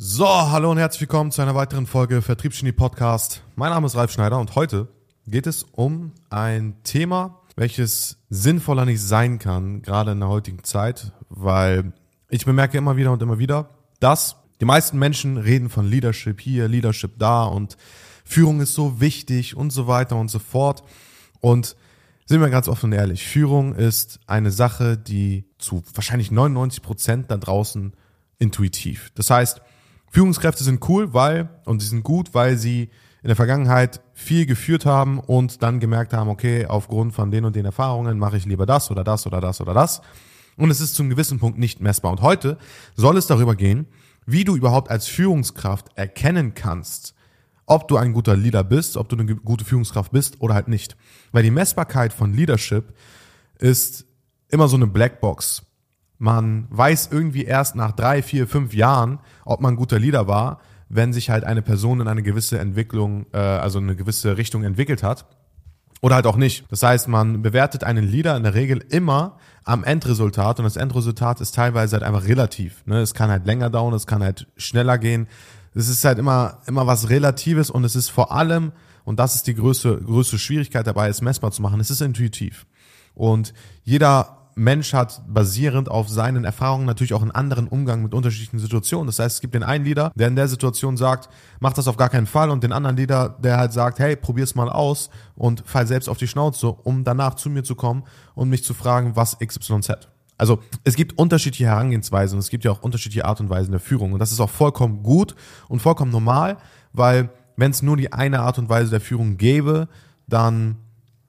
So, hallo und herzlich willkommen zu einer weiteren Folge Vertriebsgenie Podcast. Mein Name ist Ralf Schneider und heute geht es um ein Thema, welches sinnvoller nicht sein kann, gerade in der heutigen Zeit, weil ich bemerke immer wieder und immer wieder, dass die meisten Menschen reden von Leadership hier, Leadership da und Führung ist so wichtig und so weiter und so fort. Und sind wir ganz offen und ehrlich, Führung ist eine Sache, die zu wahrscheinlich 99 Prozent da draußen intuitiv. Das heißt, Führungskräfte sind cool, weil, und sie sind gut, weil sie in der Vergangenheit viel geführt haben und dann gemerkt haben, okay, aufgrund von den und den Erfahrungen mache ich lieber das oder das oder das oder das. Und es ist zu einem gewissen Punkt nicht messbar. Und heute soll es darüber gehen, wie du überhaupt als Führungskraft erkennen kannst, ob du ein guter Leader bist, ob du eine gute Führungskraft bist oder halt nicht. Weil die Messbarkeit von Leadership ist immer so eine Blackbox. Man weiß irgendwie erst nach drei, vier, fünf Jahren, ob man ein guter Leader war, wenn sich halt eine Person in eine gewisse Entwicklung, äh, also eine gewisse Richtung entwickelt hat. Oder halt auch nicht. Das heißt, man bewertet einen Leader in der Regel immer am Endresultat und das Endresultat ist teilweise halt einfach relativ. Ne? Es kann halt länger dauern, es kann halt schneller gehen, es ist halt immer, immer was Relatives und es ist vor allem, und das ist die größte, größte Schwierigkeit dabei, es messbar zu machen, es ist intuitiv. Und jeder Mensch hat basierend auf seinen Erfahrungen natürlich auch einen anderen Umgang mit unterschiedlichen Situationen. Das heißt, es gibt den einen Leader, der in der Situation sagt, mach das auf gar keinen Fall und den anderen Leader, der halt sagt, hey, probier's mal aus und fall selbst auf die Schnauze, um danach zu mir zu kommen und mich zu fragen, was XYZ. Also es gibt unterschiedliche Herangehensweisen und es gibt ja auch unterschiedliche Art und Weisen der Führung. Und das ist auch vollkommen gut und vollkommen normal, weil wenn es nur die eine Art und Weise der Führung gäbe, dann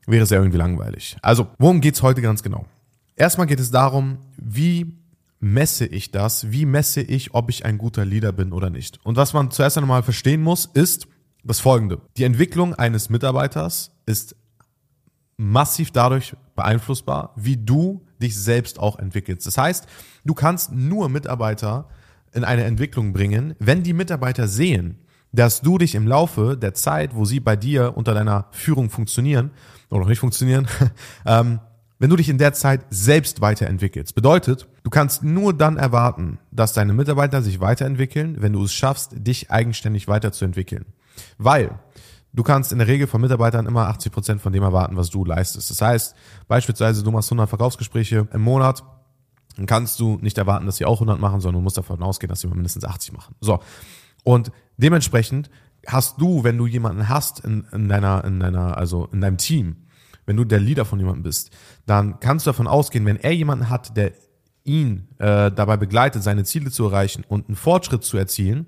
wäre es ja irgendwie langweilig. Also, worum geht's heute ganz genau? Erstmal geht es darum, wie messe ich das? Wie messe ich, ob ich ein guter Leader bin oder nicht? Und was man zuerst einmal verstehen muss, ist das folgende. Die Entwicklung eines Mitarbeiters ist massiv dadurch beeinflussbar, wie du dich selbst auch entwickelst. Das heißt, du kannst nur Mitarbeiter in eine Entwicklung bringen, wenn die Mitarbeiter sehen, dass du dich im Laufe der Zeit, wo sie bei dir unter deiner Führung funktionieren oder nicht funktionieren, ähm, wenn du dich in der Zeit selbst weiterentwickelst. Bedeutet, du kannst nur dann erwarten, dass deine Mitarbeiter sich weiterentwickeln, wenn du es schaffst, dich eigenständig weiterzuentwickeln. Weil Du kannst in der Regel von Mitarbeitern immer 80 Prozent von dem erwarten, was du leistest. Das heißt, beispielsweise du machst 100 Verkaufsgespräche im Monat, dann kannst du nicht erwarten, dass sie auch 100 machen, sondern du musst davon ausgehen, dass sie mindestens 80 machen. So. Und dementsprechend hast du, wenn du jemanden hast in, in deiner, in deiner, also in deinem Team, wenn du der Leader von jemandem bist, dann kannst du davon ausgehen, wenn er jemanden hat, der ihn äh, dabei begleitet, seine Ziele zu erreichen und einen Fortschritt zu erzielen,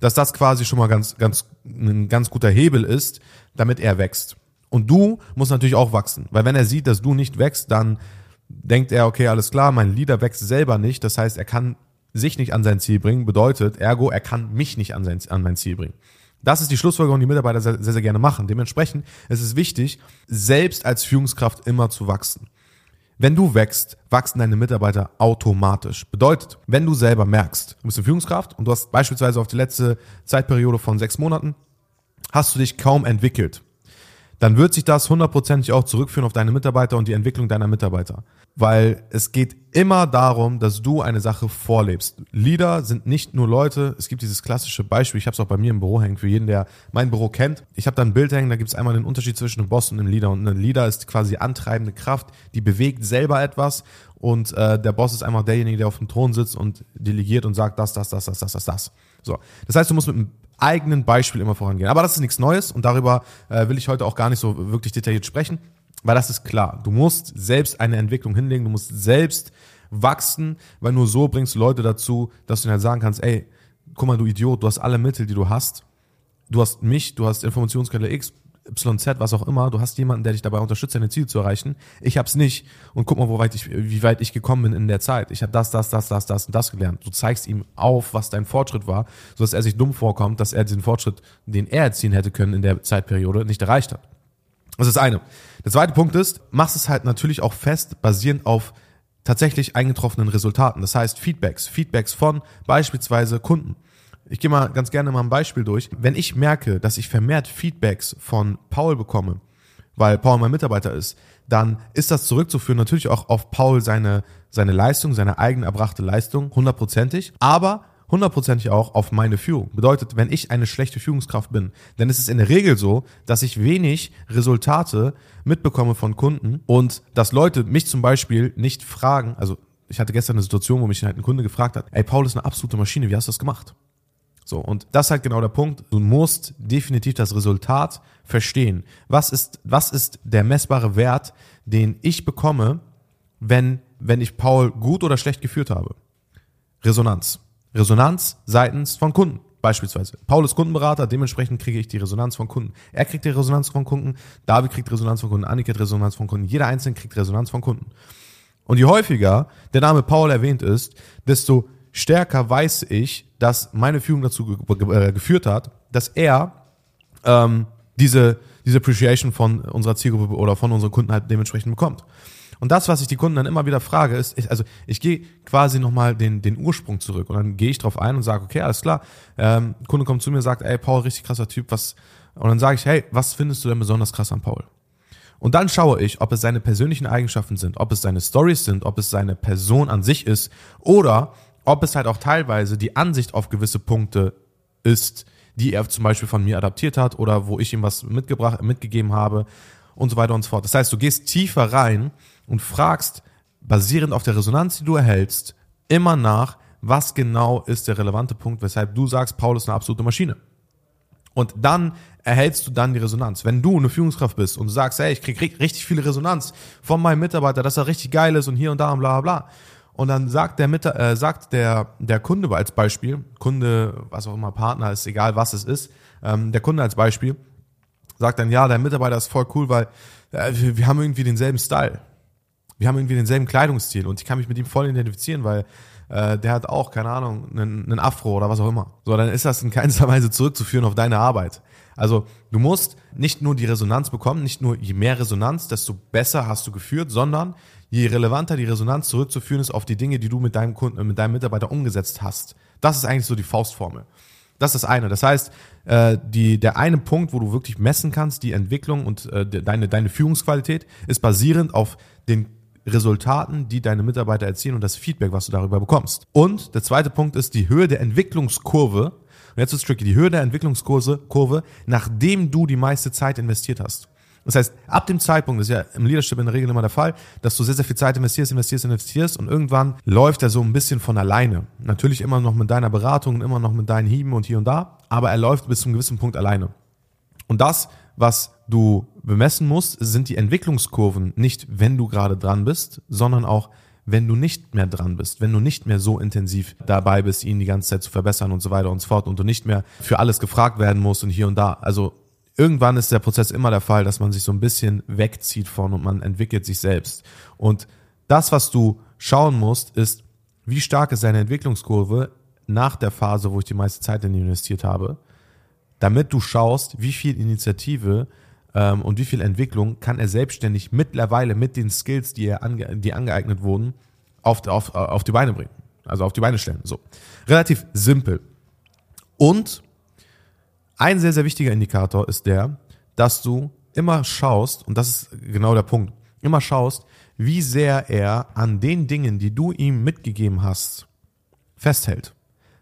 dass das quasi schon mal ganz, ganz, ein ganz guter Hebel ist, damit er wächst. Und du musst natürlich auch wachsen, weil wenn er sieht, dass du nicht wächst, dann denkt er, okay, alles klar, mein Leader wächst selber nicht, das heißt, er kann sich nicht an sein Ziel bringen, bedeutet, ergo, er kann mich nicht an, sein, an mein Ziel bringen. Das ist die Schlussfolgerung, die Mitarbeiter sehr, sehr, sehr gerne machen. Dementsprechend ist es wichtig, selbst als Führungskraft immer zu wachsen. Wenn du wächst, wachsen deine Mitarbeiter automatisch. Bedeutet, wenn du selber merkst, du bist eine Führungskraft und du hast beispielsweise auf die letzte Zeitperiode von sechs Monaten, hast du dich kaum entwickelt dann wird sich das hundertprozentig auch zurückführen auf deine Mitarbeiter und die Entwicklung deiner Mitarbeiter. Weil es geht immer darum, dass du eine Sache vorlebst. Leader sind nicht nur Leute, es gibt dieses klassische Beispiel, ich habe es auch bei mir im Büro hängen, für jeden, der mein Büro kennt. Ich habe da ein Bild hängen, da gibt es einmal den Unterschied zwischen einem Boss und einem Leader. Und ein Leader ist quasi antreibende Kraft, die bewegt selber etwas und äh, der Boss ist einfach derjenige, der auf dem Thron sitzt und delegiert und sagt das, das, das, das, das, das, das. So. Das heißt, du musst mit einem eigenen Beispiel immer vorangehen. Aber das ist nichts Neues und darüber äh, will ich heute auch gar nicht so wirklich detailliert sprechen, weil das ist klar. Du musst selbst eine Entwicklung hinlegen, du musst selbst wachsen, weil nur so bringst du Leute dazu, dass du ihnen halt sagen kannst, ey, guck mal, du Idiot, du hast alle Mittel, die du hast. Du hast mich, du hast Informationsquelle X, YZ, was auch immer, du hast jemanden, der dich dabei unterstützt, deine Ziele zu erreichen. Ich hab's nicht und guck mal, wo weit ich, wie weit ich gekommen bin in der Zeit. Ich habe das, das, das, das, das und das gelernt. Du zeigst ihm auf, was dein Fortschritt war, so dass er sich dumm vorkommt, dass er diesen Fortschritt, den er erzielen hätte können in der Zeitperiode, nicht erreicht hat. Das ist eine. Der zweite Punkt ist, machst es halt natürlich auch fest, basierend auf tatsächlich eingetroffenen Resultaten. Das heißt Feedbacks, Feedbacks von beispielsweise Kunden. Ich gehe mal ganz gerne mal ein Beispiel durch. Wenn ich merke, dass ich vermehrt Feedbacks von Paul bekomme, weil Paul mein Mitarbeiter ist, dann ist das zurückzuführen natürlich auch auf Paul seine, seine Leistung, seine eigen erbrachte Leistung, hundertprozentig, aber hundertprozentig auch auf meine Führung. Bedeutet, wenn ich eine schlechte Führungskraft bin, dann ist es in der Regel so, dass ich wenig Resultate mitbekomme von Kunden und dass Leute mich zum Beispiel nicht fragen, also ich hatte gestern eine Situation, wo mich halt ein Kunde gefragt hat, ey, Paul ist eine absolute Maschine, wie hast du das gemacht? So, und das ist halt genau der Punkt. Du musst definitiv das Resultat verstehen. Was ist, was ist der messbare Wert, den ich bekomme, wenn, wenn ich Paul gut oder schlecht geführt habe? Resonanz. Resonanz seitens von Kunden. Beispielsweise. Paul ist Kundenberater, dementsprechend kriege ich die Resonanz von Kunden. Er kriegt die Resonanz von Kunden, David kriegt Resonanz von Kunden, Annika kriegt Resonanz von Kunden, jeder Einzelne kriegt Resonanz von Kunden. Und je häufiger der Name Paul erwähnt ist, desto stärker weiß ich, dass meine Führung dazu ge äh, geführt hat, dass er ähm, diese, diese Appreciation von unserer Zielgruppe oder von unseren Kunden halt dementsprechend bekommt. Und das, was ich die Kunden dann immer wieder frage, ist, ich, also ich gehe quasi nochmal den, den Ursprung zurück und dann gehe ich drauf ein und sage, okay, alles klar, ähm, Kunde kommt zu mir und sagt, ey, Paul, richtig krasser Typ, was, und dann sage ich, hey, was findest du denn besonders krass an Paul? Und dann schaue ich, ob es seine persönlichen Eigenschaften sind, ob es seine Stories sind, ob es seine Person an sich ist oder ob es halt auch teilweise die Ansicht auf gewisse Punkte ist, die er zum Beispiel von mir adaptiert hat oder wo ich ihm was mitgebracht, mitgegeben habe und so weiter und so fort. Das heißt, du gehst tiefer rein und fragst, basierend auf der Resonanz, die du erhältst, immer nach, was genau ist der relevante Punkt, weshalb du sagst, Paul ist eine absolute Maschine. Und dann erhältst du dann die Resonanz. Wenn du eine Führungskraft bist und sagst, hey, ich krieg richtig viele Resonanz von meinem Mitarbeiter, dass er richtig geil ist und hier und da und bla bla bla. Und dann sagt der, Mit äh, sagt der, der Kunde als Beispiel, Kunde, was auch immer, Partner, ist egal was es ist, ähm, der Kunde als Beispiel sagt dann, ja, der Mitarbeiter ist voll cool, weil äh, wir, wir haben irgendwie denselben Style. Wir haben irgendwie denselben Kleidungsstil und ich kann mich mit ihm voll identifizieren, weil äh, der hat auch, keine Ahnung, einen, einen Afro oder was auch immer. So, dann ist das in keinster Weise zurückzuführen auf deine Arbeit. Also du musst nicht nur die Resonanz bekommen, nicht nur je mehr Resonanz, desto besser hast du geführt, sondern je relevanter die Resonanz zurückzuführen ist auf die Dinge, die du mit deinem Kunden, mit deinem Mitarbeiter umgesetzt hast. Das ist eigentlich so die Faustformel. Das ist das eine. Das heißt, äh, die, der eine Punkt, wo du wirklich messen kannst, die Entwicklung und äh, deine, deine Führungsqualität, ist basierend auf den Resultaten, die deine Mitarbeiter erzielen und das Feedback, was du darüber bekommst. Und der zweite Punkt ist die Höhe der Entwicklungskurve. Und jetzt ist tricky, die Höhe der Entwicklungskurve, Kurve, nachdem du die meiste Zeit investiert hast. Das heißt, ab dem Zeitpunkt, das ist ja im Leadership in der Regel immer der Fall, dass du sehr, sehr viel Zeit investierst, investierst, investierst und irgendwann läuft er so ein bisschen von alleine. Natürlich immer noch mit deiner Beratung, immer noch mit deinen Hieben und hier und da, aber er läuft bis zu einem gewissen Punkt alleine. Und das, was du bemessen musst, sind die Entwicklungskurven nicht, wenn du gerade dran bist, sondern auch, wenn du nicht mehr dran bist, wenn du nicht mehr so intensiv dabei bist, ihn die ganze Zeit zu verbessern und so weiter und so fort und du nicht mehr für alles gefragt werden musst und hier und da. Also irgendwann ist der Prozess immer der Fall, dass man sich so ein bisschen wegzieht von und man entwickelt sich selbst. Und das, was du schauen musst, ist, wie stark ist deine Entwicklungskurve nach der Phase, wo ich die meiste Zeit in investiert habe, damit du schaust, wie viel Initiative ähm, und wie viel Entwicklung kann er selbstständig mittlerweile mit den Skills, die er ange die angeeignet wurden, auf, auf, auf die Beine bringen. Also auf die Beine stellen. So. Relativ simpel. Und ein sehr, sehr wichtiger Indikator ist der, dass du immer schaust, und das ist genau der Punkt, immer schaust, wie sehr er an den Dingen, die du ihm mitgegeben hast, festhält.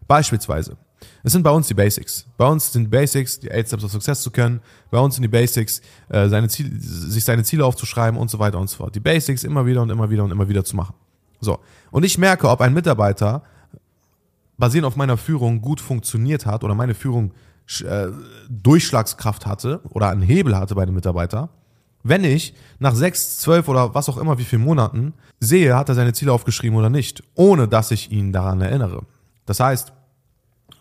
Beispielsweise, es sind bei uns die Basics. Bei uns sind Basics, die Eight Steps of Success zu können. Bei uns sind die Basics, äh, seine Ziele, sich seine Ziele aufzuschreiben und so weiter und so fort. Die Basics immer wieder und immer wieder und immer wieder zu machen. So. Und ich merke, ob ein Mitarbeiter basierend auf meiner Führung gut funktioniert hat oder meine Führung äh, Durchschlagskraft hatte oder einen Hebel hatte bei dem Mitarbeiter, wenn ich nach sechs, zwölf oder was auch immer wie vielen Monaten sehe, hat er seine Ziele aufgeschrieben oder nicht, ohne dass ich ihn daran erinnere. Das heißt,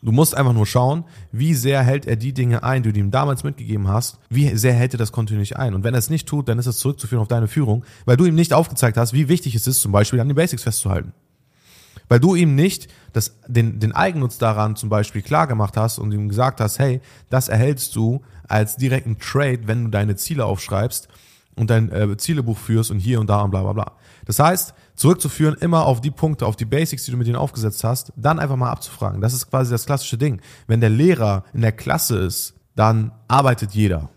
du musst einfach nur schauen, wie sehr hält er die Dinge ein, die du ihm damals mitgegeben hast, wie sehr hält er das kontinuierlich ein. Und wenn er es nicht tut, dann ist es zurückzuführen auf deine Führung, weil du ihm nicht aufgezeigt hast, wie wichtig es ist, zum Beispiel an den Basics festzuhalten weil du ihm nicht das, den, den Eigennutz daran zum Beispiel klar gemacht hast und ihm gesagt hast, hey, das erhältst du als direkten Trade, wenn du deine Ziele aufschreibst und dein äh, Zielebuch führst und hier und da und bla bla bla. Das heißt, zurückzuführen immer auf die Punkte, auf die Basics, die du mit ihnen aufgesetzt hast, dann einfach mal abzufragen. Das ist quasi das klassische Ding. Wenn der Lehrer in der Klasse ist, dann arbeitet jeder.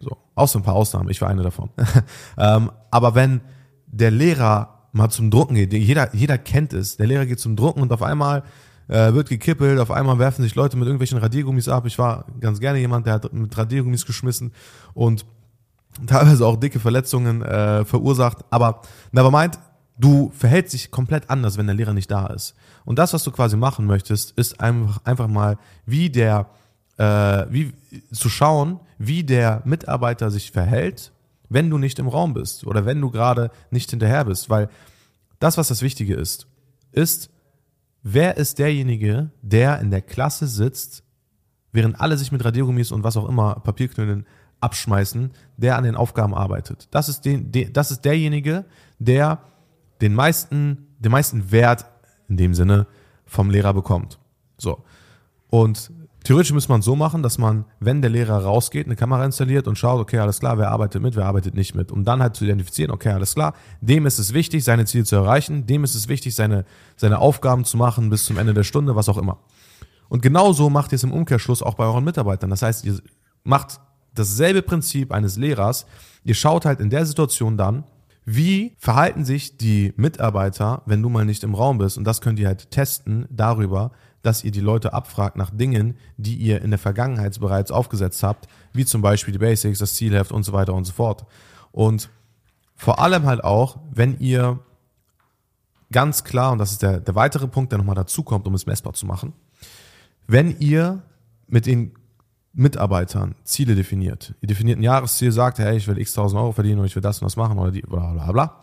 So, außer ein paar Ausnahmen, ich war eine davon. ähm, aber wenn der Lehrer mal zum Drucken geht. Jeder, jeder kennt es. Der Lehrer geht zum Drucken und auf einmal äh, wird gekippelt, auf einmal werfen sich Leute mit irgendwelchen Radiergummis ab. Ich war ganz gerne jemand, der hat mit Radiergummis geschmissen und teilweise auch dicke Verletzungen äh, verursacht. Aber nevermind, du verhältst dich komplett anders, wenn der Lehrer nicht da ist. Und das, was du quasi machen möchtest, ist einfach, einfach mal, wie der, äh, wie zu schauen, wie der Mitarbeiter sich verhält, wenn du nicht im Raum bist oder wenn du gerade nicht hinterher bist. Weil das, was das Wichtige ist, ist, wer ist derjenige, der in der Klasse sitzt, während alle sich mit Radiergummis und was auch immer, Papierknüllen abschmeißen, der an den Aufgaben arbeitet. Das ist, den, de, das ist derjenige, der den meisten, den meisten Wert in dem Sinne vom Lehrer bekommt. So. Und theoretisch müsste man so machen, dass man, wenn der Lehrer rausgeht, eine Kamera installiert und schaut, okay, alles klar, wer arbeitet mit, wer arbeitet nicht mit, um dann halt zu identifizieren, okay, alles klar, dem ist es wichtig, seine Ziele zu erreichen, dem ist es wichtig, seine, seine Aufgaben zu machen bis zum Ende der Stunde, was auch immer. Und genauso macht ihr es im Umkehrschluss auch bei euren Mitarbeitern. Das heißt, ihr macht dasselbe Prinzip eines Lehrers. Ihr schaut halt in der Situation dann, wie verhalten sich die Mitarbeiter, wenn du mal nicht im Raum bist? Und das könnt ihr halt testen darüber, dass ihr die Leute abfragt nach Dingen, die ihr in der Vergangenheit bereits aufgesetzt habt, wie zum Beispiel die Basics, das Zielheft und so weiter und so fort. Und vor allem halt auch, wenn ihr ganz klar, und das ist der, der weitere Punkt, der nochmal dazu kommt, um es messbar zu machen, wenn ihr mit den Mitarbeitern Ziele definiert. Ihr definiert ein Jahresziel, sagt, hey, ich will x tausend Euro verdienen und ich will das und das machen oder die, bla bla bla.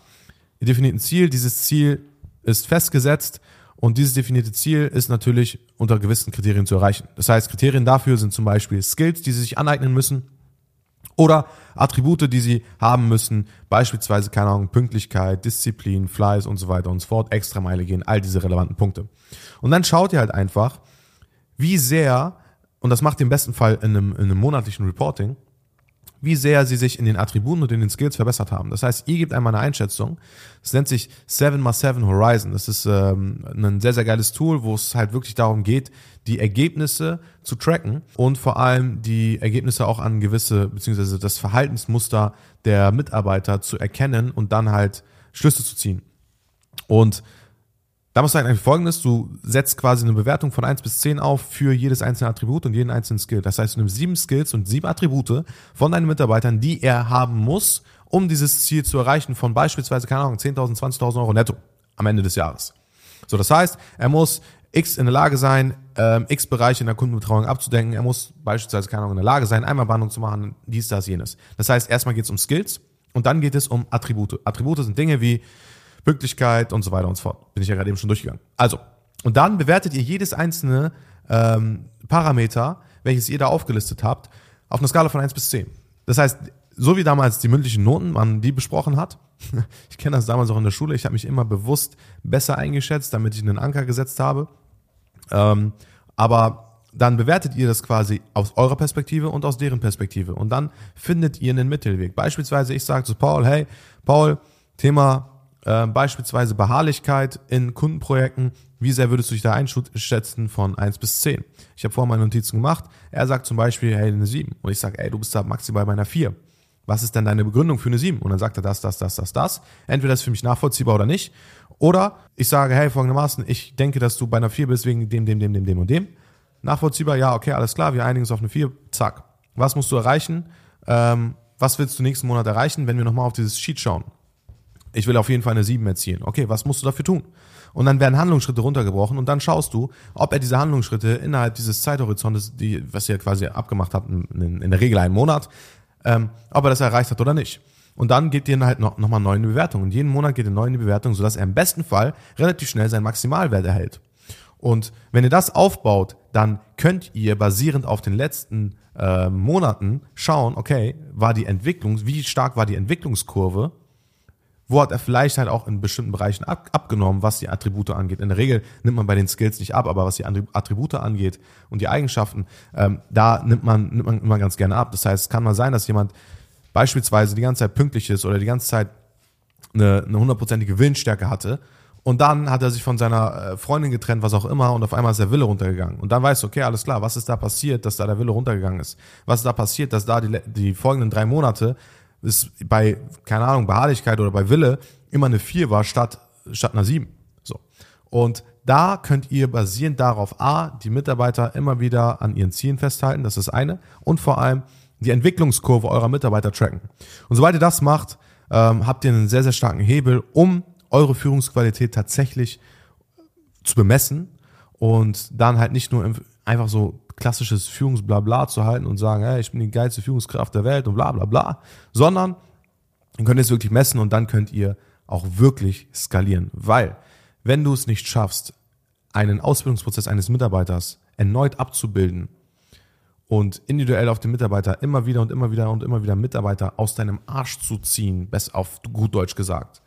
Ihr definiert ein Ziel, dieses Ziel ist festgesetzt und dieses definierte Ziel ist natürlich unter gewissen Kriterien zu erreichen. Das heißt, Kriterien dafür sind zum Beispiel Skills, die sie sich aneignen müssen oder Attribute, die sie haben müssen, beispielsweise, keine Ahnung, Pünktlichkeit, Disziplin, Fleiß und so weiter und so fort, Extrameile gehen, all diese relevanten Punkte. Und dann schaut ihr halt einfach, wie sehr und das macht ihr im besten Fall in einem, in einem monatlichen Reporting, wie sehr sie sich in den Attributen und in den Skills verbessert haben. Das heißt, ihr gebt einmal eine Einschätzung. Das nennt sich 7x7 Horizon. Das ist ähm, ein sehr, sehr geiles Tool, wo es halt wirklich darum geht, die Ergebnisse zu tracken und vor allem die Ergebnisse auch an gewisse, beziehungsweise das Verhaltensmuster der Mitarbeiter zu erkennen und dann halt Schlüsse zu ziehen. Und da musst du eigentlich folgendes, du setzt quasi eine Bewertung von eins bis zehn auf für jedes einzelne Attribut und jeden einzelnen Skill. Das heißt, du nimmst sieben Skills und sieben Attribute von deinen Mitarbeitern, die er haben muss, um dieses Ziel zu erreichen von beispielsweise, keine Ahnung, 10.000, 20.000 Euro netto am Ende des Jahres. So, das heißt, er muss X in der Lage sein, ähm, X Bereiche in der Kundenbetreuung abzudenken. Er muss beispielsweise, keine Ahnung, in der Lage sein, Einmalbehandlung zu machen, dies, das, jenes. Das heißt, erstmal geht es um Skills und dann geht es um Attribute. Attribute sind Dinge wie Pünktlichkeit und so weiter und so fort. Bin ich ja gerade eben schon durchgegangen. Also, und dann bewertet ihr jedes einzelne ähm, Parameter, welches ihr da aufgelistet habt, auf einer Skala von 1 bis 10. Das heißt, so wie damals die mündlichen Noten, man die besprochen hat, ich kenne das damals auch in der Schule, ich habe mich immer bewusst besser eingeschätzt, damit ich einen Anker gesetzt habe. Ähm, aber dann bewertet ihr das quasi aus eurer Perspektive und aus deren Perspektive. Und dann findet ihr einen Mittelweg. Beispielsweise, ich sage zu Paul, hey, Paul, Thema äh, beispielsweise Beharrlichkeit in Kundenprojekten. Wie sehr würdest du dich da einschätzen von 1 bis 10? Ich habe vorher meine Notizen gemacht. Er sagt zum Beispiel, hey, eine 7. Und ich sage, ey, du bist da maximal bei einer 4. Was ist denn deine Begründung für eine 7? Und dann sagt er das, das, das, das, das. Entweder ist für mich nachvollziehbar oder nicht. Oder ich sage, hey, folgendermaßen, ich denke, dass du bei einer 4 bist wegen dem, dem, dem, dem, dem und dem. Nachvollziehbar, ja, okay, alles klar, wir einigen uns auf eine 4. Zack. Was musst du erreichen? Ähm, was willst du nächsten Monat erreichen, wenn wir nochmal auf dieses Sheet schauen? Ich will auf jeden Fall eine 7 erzielen. Okay, was musst du dafür tun? Und dann werden Handlungsschritte runtergebrochen und dann schaust du, ob er diese Handlungsschritte innerhalb dieses Zeithorizontes, die, was ihr quasi abgemacht habt, in, in der Regel einen Monat, ähm, ob er das erreicht hat oder nicht. Und dann geht ihr halt noch, noch mal neu in die Bewertung. Und jeden Monat geht er neu in die Bewertung, sodass er im besten Fall relativ schnell seinen Maximalwert erhält. Und wenn ihr das aufbaut, dann könnt ihr basierend auf den letzten äh, Monaten schauen, okay, war die Entwicklung, wie stark war die Entwicklungskurve wo hat er vielleicht halt auch in bestimmten Bereichen ab, abgenommen, was die Attribute angeht. In der Regel nimmt man bei den Skills nicht ab, aber was die Attribute angeht und die Eigenschaften, ähm, da nimmt man, nimmt man immer ganz gerne ab. Das heißt, es kann mal sein, dass jemand beispielsweise die ganze Zeit pünktlich ist oder die ganze Zeit eine, eine hundertprozentige Willensstärke hatte und dann hat er sich von seiner äh, Freundin getrennt, was auch immer, und auf einmal ist der Wille runtergegangen. Und dann weißt du, okay, alles klar, was ist da passiert, dass da der Wille runtergegangen ist? Was ist da passiert, dass da die, die folgenden drei Monate es bei, keine Ahnung, Beharrlichkeit oder bei Wille immer eine 4 war statt, statt einer 7. So. Und da könnt ihr basierend darauf A, die Mitarbeiter immer wieder an ihren Zielen festhalten, das ist eine, und vor allem die Entwicklungskurve eurer Mitarbeiter tracken. Und sobald ihr das macht, ähm, habt ihr einen sehr, sehr starken Hebel, um eure Führungsqualität tatsächlich zu bemessen und dann halt nicht nur einfach so klassisches Führungsblabla zu halten und sagen, hey, ich bin die geilste Führungskraft der Welt und bla bla bla, sondern dann könnt ihr es wirklich messen und dann könnt ihr auch wirklich skalieren. Weil, wenn du es nicht schaffst, einen Ausbildungsprozess eines Mitarbeiters erneut abzubilden und individuell auf den Mitarbeiter immer wieder und immer wieder und immer wieder Mitarbeiter aus deinem Arsch zu ziehen, best auf gut Deutsch gesagt.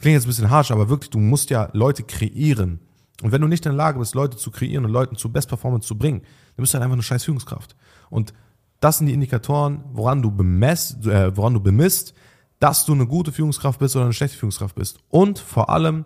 Klingt jetzt ein bisschen harsch, aber wirklich, du musst ja Leute kreieren. Und wenn du nicht in der Lage bist, Leute zu kreieren und Leuten zu Best Performance zu bringen, dann bist du halt einfach eine scheiß Führungskraft. Und das sind die Indikatoren, woran du bemesst, äh, woran du bemisst, dass du eine gute Führungskraft bist oder eine schlechte Führungskraft bist. Und vor allem,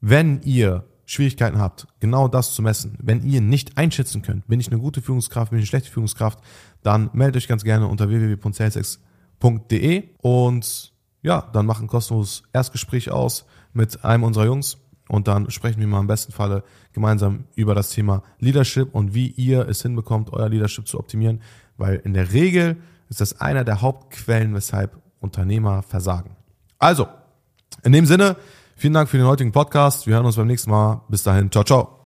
wenn ihr Schwierigkeiten habt, genau das zu messen, wenn ihr nicht einschätzen könnt, bin ich eine gute Führungskraft, bin ich eine schlechte Führungskraft, dann meldet euch ganz gerne unter www.salesx.de und ja, dann mach ein kostenloses Erstgespräch aus mit einem unserer Jungs und dann sprechen wir mal im besten Falle gemeinsam über das Thema Leadership und wie ihr es hinbekommt, euer Leadership zu optimieren, weil in der Regel ist das einer der Hauptquellen, weshalb Unternehmer versagen. Also, in dem Sinne, vielen Dank für den heutigen Podcast. Wir hören uns beim nächsten Mal. Bis dahin, ciao, ciao.